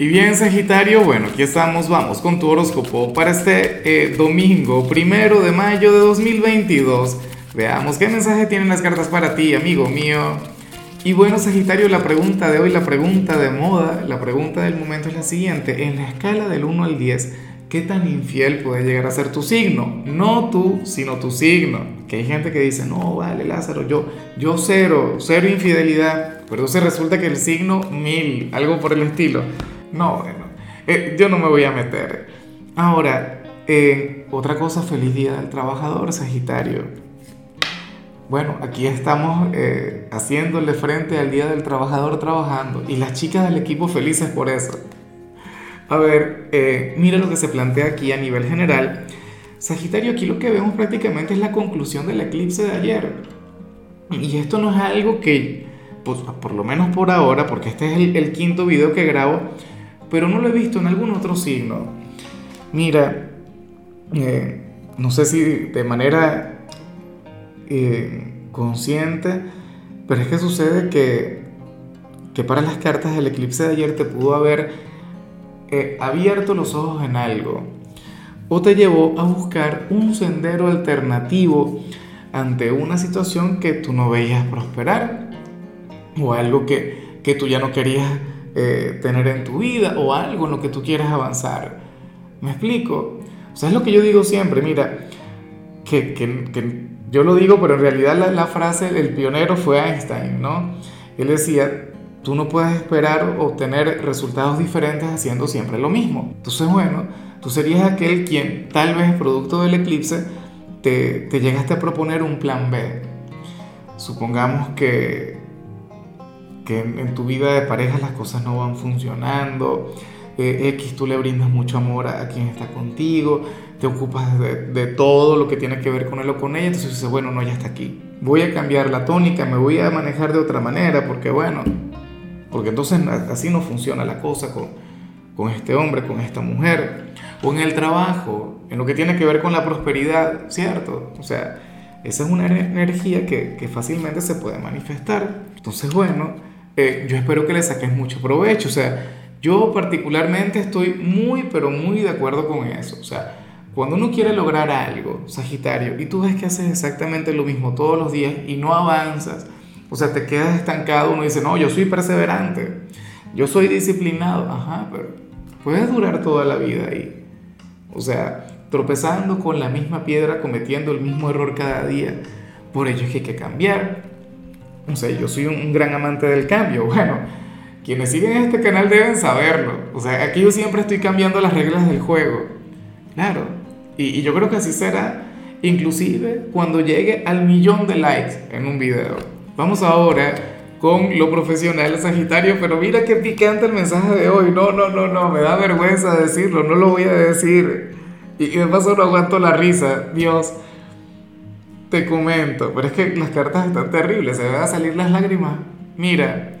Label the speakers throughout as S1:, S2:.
S1: Y bien, Sagitario, bueno, aquí estamos, vamos con tu horóscopo para este eh, domingo, primero de mayo de 2022. Veamos qué mensaje tienen las cartas para ti, amigo mío. Y bueno, Sagitario, la pregunta de hoy, la pregunta de moda, la pregunta del momento es la siguiente. En la escala del 1 al 10, ¿qué tan infiel puede llegar a ser tu signo? No tú, sino tu signo. Que hay gente que dice, no, vale, Lázaro, yo, yo cero, cero infidelidad. Pero entonces resulta que el signo mil, algo por el estilo. No, bueno, eh, yo no me voy a meter. Ahora, eh, otra cosa, feliz día del trabajador, Sagitario. Bueno, aquí estamos eh, haciéndole frente al Día del Trabajador trabajando y las chicas del equipo felices por eso. A ver, mira lo que se plantea aquí a nivel general. Sagitario, aquí lo que vemos prácticamente es la conclusión del eclipse de ayer. Y esto no es algo que, pues, por lo menos por ahora, porque este es el, el quinto video que grabo, pero no lo he visto en algún otro signo. Mira, eh, no sé si de manera eh, consciente, pero es que sucede que, que para las cartas del eclipse de ayer te pudo haber eh, abierto los ojos en algo o te llevó a buscar un sendero alternativo ante una situación que tú no veías prosperar o algo que, que tú ya no querías eh, tener en tu vida o algo en lo que tú quieras avanzar. ¿Me explico? O sea, es lo que yo digo siempre, mira, que, que, yo lo digo, pero en realidad la, la, frase, el pionero fue Einstein, ¿no? Él decía, tú no puedes esperar obtener resultados diferentes haciendo siempre lo mismo. Entonces, bueno, tú serías aquel quien tal vez producto del eclipse te, te llegaste a proponer un plan B. Supongamos que que en, tu vida de pareja las cosas no van funcionando, eh, X tú le brindas mucho amor a, quien está contigo, te ocupas de, todo lo que tiene que ver con él o con ella, entonces dices, bueno, no, ya está aquí. Voy a cambiar la tónica, me voy a manejar de otra manera, porque bueno, porque entonces así no funciona la cosa con, con este hombre, con esta mujer, o en el trabajo, en lo que tiene que ver con la prosperidad, ¿cierto? O sea, esa es una energía que, que fácilmente se puede manifestar. Entonces, bueno, eh, yo espero que le saques mucho provecho. O sea, yo particularmente estoy muy, pero muy de acuerdo con eso. O sea, cuando uno quiere lograr algo, Sagitario, y tú ves que haces exactamente lo mismo todos los días y no avanzas, o sea, te quedas estancado, uno dice, no, yo soy perseverante, yo soy disciplinado, ajá, pero puedes durar toda la vida ahí. O sea, tropezando con la misma piedra, cometiendo el mismo error cada día. Por ello es que hay que cambiar. O sea, yo soy un gran amante del cambio. Bueno, quienes siguen este canal deben saberlo. O sea, aquí yo siempre estoy cambiando las reglas del juego. Claro. Y, yo creo que así será, inclusive cuando llegue al millón de likes en un video. Vamos ahora con lo profesional Sagitario, pero mira qué picante el mensaje de hoy. No, no, no, no, me da vergüenza decirlo, no lo voy a decir. Y, y de paso no aguanto la risa. Dios. Te comento, pero es que las cartas están terribles, se van a salir las lágrimas. Mira,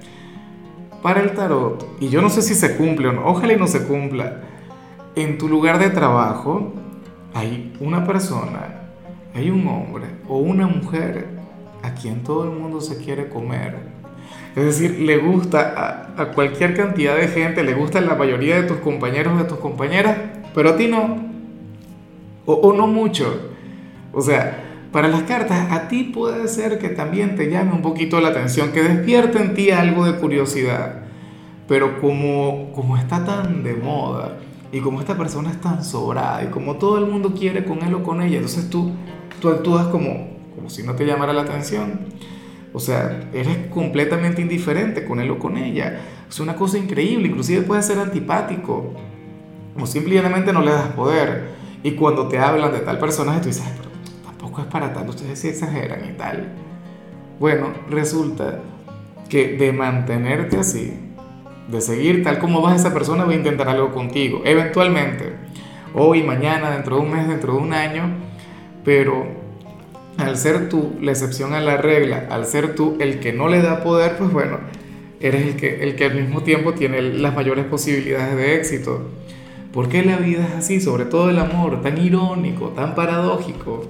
S1: para el tarot, y yo no sé si se cumple o no, ojalá y no se cumpla, en tu lugar de trabajo hay una persona, hay un hombre o una mujer a quien todo el mundo se quiere comer. Es decir, le gusta a, cualquier cantidad de gente, le gusta a la mayoría de tus compañeros, de tus compañeras, pero a ti no. O, o no mucho. O sea, para las cartas, a ti puede ser que también te llame un poquito la atención, que despierte en ti algo de curiosidad. Pero como, como está tan de moda y como esta persona es tan sobrada y como todo el mundo quiere con él o con ella, entonces tú, tú actúas como, como si no te llamara la atención. O sea, eres completamente indiferente con él o con ella. Es una cosa increíble, inclusive puede ser antipático. O simplemente no le das poder. Y cuando te hablan de tal personaje, tú dices, es para tanto, ustedes sí exageran y tal. Bueno, resulta que de mantenerte así, de seguir tal como vas esa persona, voy a intentar algo contigo, eventualmente, hoy, mañana, dentro de un mes, dentro de un año, pero al ser tú la excepción a la regla, al ser tú el que no le da poder, pues bueno, eres el que, el que al mismo tiempo tiene las mayores posibilidades de éxito. ¿Por qué la vida es así? Sobre todo el amor, tan irónico, tan paradójico.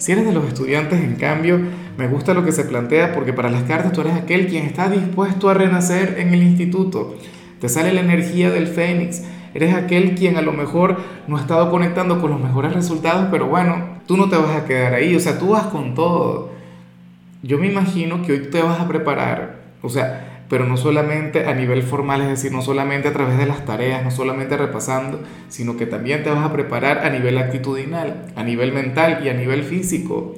S1: Si eres de los estudiantes, en cambio, me gusta lo que se plantea porque para las cartas tú eres aquel quien está dispuesto a renacer en el instituto. te sale la energía del fénix. Eres aquel quien a lo mejor no ha estado conectando con los mejores resultados, pero bueno, tú no te vas a quedar ahí, o sea, tú vas con todo. Yo me imagino que hoy te vas a preparar, o sea, pero no solamente a nivel formal, es decir, no solamente a través de las tareas, no solamente repasando, sino que también te vas a preparar a nivel actitudinal, a nivel mental y a nivel físico.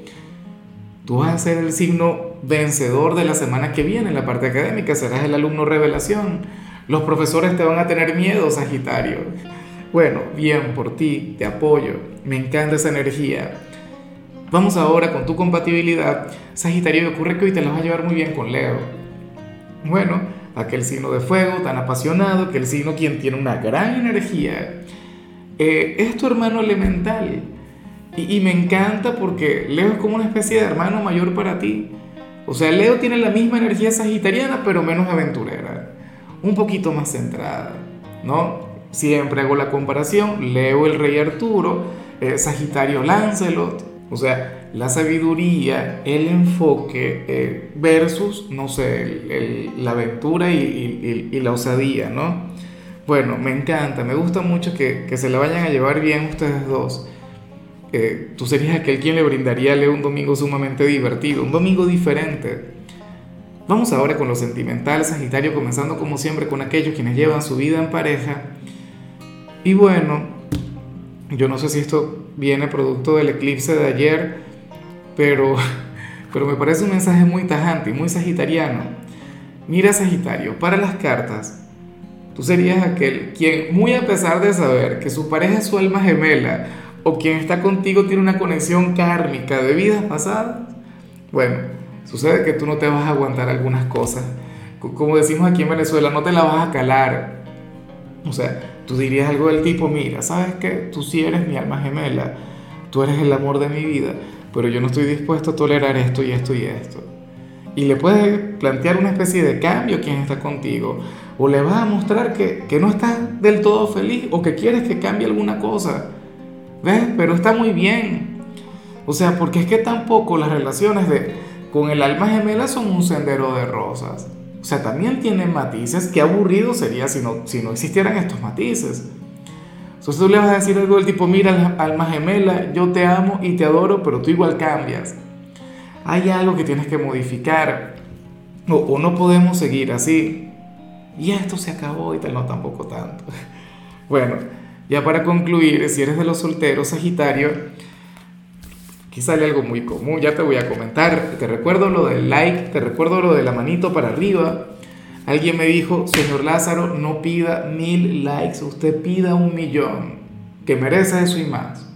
S1: Tú vas a ser el signo vencedor de la semana que viene en la parte académica, serás el alumno revelación. Los profesores te van a tener miedo, Sagitario. Bueno, bien por ti, te apoyo, me encanta esa energía. Vamos ahora con tu compatibilidad. Sagitario, me ocurre que hoy te la vas a llevar muy bien con Leo. Bueno, aquel signo de fuego tan apasionado, aquel signo quien tiene una gran energía. Eh, es tu hermano elemental. Y, me encanta porque Leo es como una especie de hermano mayor para ti. O sea, Leo tiene la misma energía sagitariana, pero menos aventurera. Un poquito más centrada, ¿no? Siempre hago la comparación. Leo el rey Arturo, eh, Sagitario Lancelot. O sea, la sabiduría, el enfoque eh, versus, no sé, la aventura y, la osadía, ¿no? Bueno, me encanta, me gusta mucho que, se la vayan a llevar bien ustedes dos. Eh, tú serías aquel quien le brindaría a Leo un domingo sumamente divertido, un domingo diferente. Vamos ahora con lo sentimental, Sagitario, comenzando como siempre con aquellos quienes llevan su vida en pareja. Y bueno, yo no sé si esto viene producto del eclipse de ayer, pero, pero me parece un mensaje muy tajante y muy sagitariano. Mira Sagitario, para las cartas, tú serías aquel quien, muy a pesar de saber que su pareja es su alma gemela o quien está contigo tiene una conexión kármica de vidas pasadas, bueno, sucede que tú no te vas a aguantar algunas cosas. Como decimos aquí en Venezuela, no te la vas a calar. O sea, Tú dirías algo del tipo, mira, ¿sabes qué? Tú sí eres mi alma gemela, tú eres el amor de mi vida, pero yo no estoy dispuesto a tolerar esto y esto y esto. Y le puedes plantear una especie de cambio a quien está contigo, o le vas a mostrar que, que no estás del todo feliz o que quieres que cambie alguna cosa. ¿Ves? Pero está muy bien. O sea, porque es que tampoco las relaciones de, con el alma gemela son un sendero de rosas. O sea, también tienen matices. Qué aburrido sería si no, si no existieran estos matices. Entonces tú le vas a decir algo del tipo, mira, alma gemela, yo te amo y te adoro, pero tú igual cambias. Hay algo que tienes que modificar. O, o no podemos seguir así. Y esto se acabó y tal, no tampoco tanto. Bueno, ya para concluir, si eres de los solteros, Sagitario, Aquí sale algo muy común, ya te voy a comentar. Te recuerdo lo del like, te recuerdo lo de la manito para arriba. Alguien me dijo, señor Lázaro, no pida mil likes, usted pida un millón, que merece eso y más.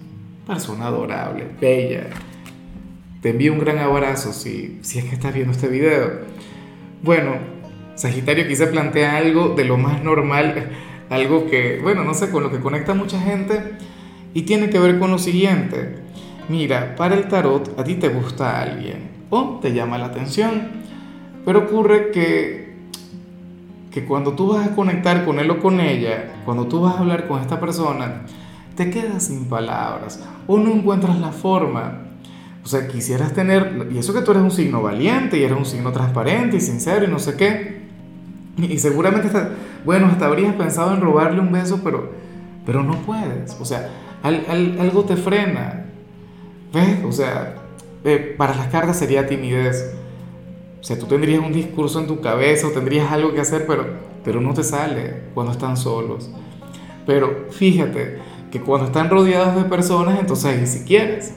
S1: Persona adorable, bella. Te envío un gran abrazo si, si es que estás viendo este video. Bueno, Sagitario quise plantear algo de lo más normal, algo que, bueno, no sé, con lo que conecta mucha gente y tiene que ver con lo siguiente. Mira, para el tarot a ti te gusta alguien o te llama la atención, pero ocurre que, que cuando tú vas a conectar con él o con ella, cuando tú vas a hablar con esta persona, te quedas sin palabras o no encuentras la forma. O sea, quisieras tener, y eso que tú eres un signo valiente y eres un signo transparente y sincero y no sé qué, y, seguramente, bueno, hasta habrías pensado en robarle un beso, pero, pero no puedes. O sea, algo te frena, ¿Ves? O sea, eh, para las cartas sería timidez. O sea, tú tendrías un discurso en tu cabeza o tendrías algo que hacer, pero, pero no te sale cuando están solos. Pero fíjate que cuando están rodeados de personas, entonces ahí sí quieres.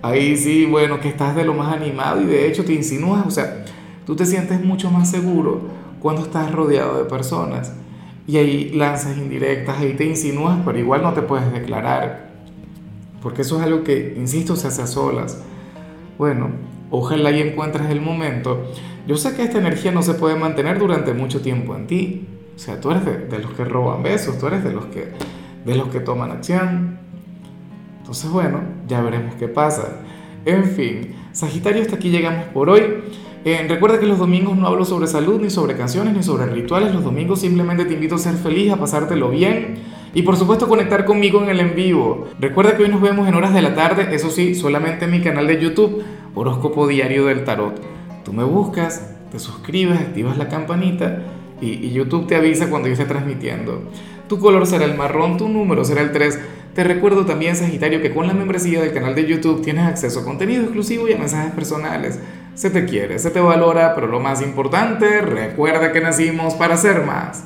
S1: Ahí sí, bueno, que estás de lo más animado y de hecho te insinúas, o sea, tú te sientes mucho más seguro cuando estás rodeado de personas. Y ahí lanzas indirectas, ahí te insinúas, pero igual no te puedes declarar porque eso es algo que, insisto, se hace a solas. Bueno, ojalá y encuentres el momento. Yo sé que esta energía no se puede mantener durante mucho tiempo en ti. O sea, tú eres de, los que roban besos, tú eres de los que, de los que toman acción. Entonces, bueno, ya veremos qué pasa. En fin, Sagitario, hasta aquí llegamos por hoy. Eh, recuerda que los domingos no hablo sobre salud, ni sobre canciones, ni sobre rituales. Los domingos simplemente te invito a ser feliz, a pasártelo bien y por supuesto conectar conmigo en el en vivo. Recuerda que hoy nos vemos en horas de la tarde, eso sí, solamente en mi canal de YouTube, Horóscopo Diario del Tarot. Tú me buscas, te suscribes, activas la campanita y, YouTube te avisa cuando yo esté transmitiendo. Tu color será el marrón, tu número será el 3. Te recuerdo también, Sagitario, que con la membresía del canal de YouTube tienes acceso a contenido exclusivo y a mensajes personales. Se te quiere, se te valora, pero lo más importante, recuerda que nacimos para ser más.